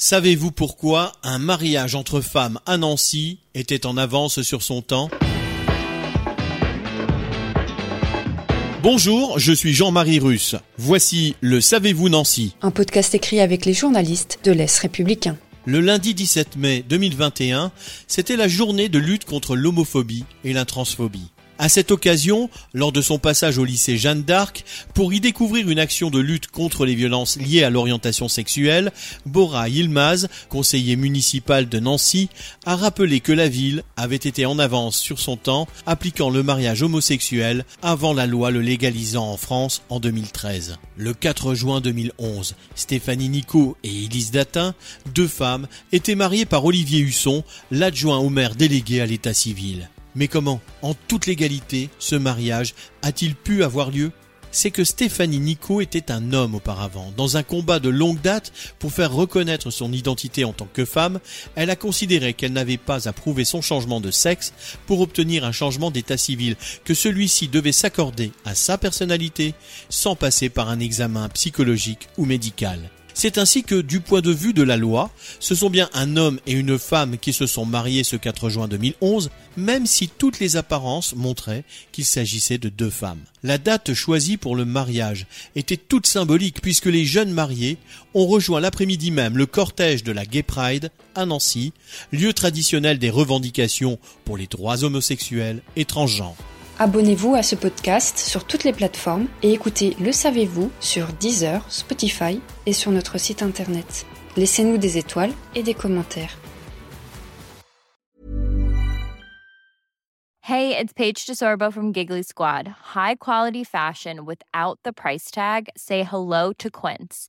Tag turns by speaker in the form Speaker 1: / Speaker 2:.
Speaker 1: Savez-vous pourquoi un mariage entre femmes à Nancy était en avance sur son temps? Bonjour, je suis Jean-Marie Russe. Voici le Savez-vous Nancy
Speaker 2: Un podcast écrit avec les journalistes de l'Est républicain.
Speaker 1: Le lundi 17 mai 2021, c'était la journée de lutte contre l'homophobie et la transphobie. À cette occasion, lors de son passage au lycée Jeanne d'Arc, pour y découvrir une action de lutte contre les violences liées à l'orientation sexuelle, Bora Yilmaz, conseiller municipal de Nancy, a rappelé que la ville avait été en avance sur son temps, appliquant le mariage homosexuel avant la loi le légalisant en France en 2013. Le 4 juin 2011, Stéphanie Nico et Élise Datin, deux femmes, étaient mariées par Olivier Husson, l'adjoint au maire délégué à l'état civil. Mais comment, en toute légalité, ce mariage a-t-il pu avoir lieu? C'est que Stéphanie Nico était un homme auparavant. Dans un combat de longue date pour faire reconnaître son identité en tant que femme, elle a considéré qu'elle n'avait pas à prouver son changement de sexe pour obtenir un changement d'état civil, que celui-ci devait s'accorder à sa personnalité sans passer par un examen psychologique ou médical. C'est ainsi que, du point de vue de la loi, ce sont bien un homme et une femme qui se sont mariés ce 4 juin 2011, même si toutes les apparences montraient qu'il s'agissait de deux femmes. La date choisie pour le mariage était toute symbolique puisque les jeunes mariés ont rejoint l'après-midi même le cortège de la Gay Pride à Nancy, lieu traditionnel des revendications pour les droits homosexuels et transgenres.
Speaker 2: Abonnez-vous à ce podcast sur toutes les plateformes et écoutez Le Savez-vous sur Deezer, Spotify et sur notre site internet. Laissez-nous des étoiles et des commentaires.
Speaker 3: Hey, it's Paige DeSorbo from Giggly Squad. High quality fashion without the price tag. Say hello to Quince.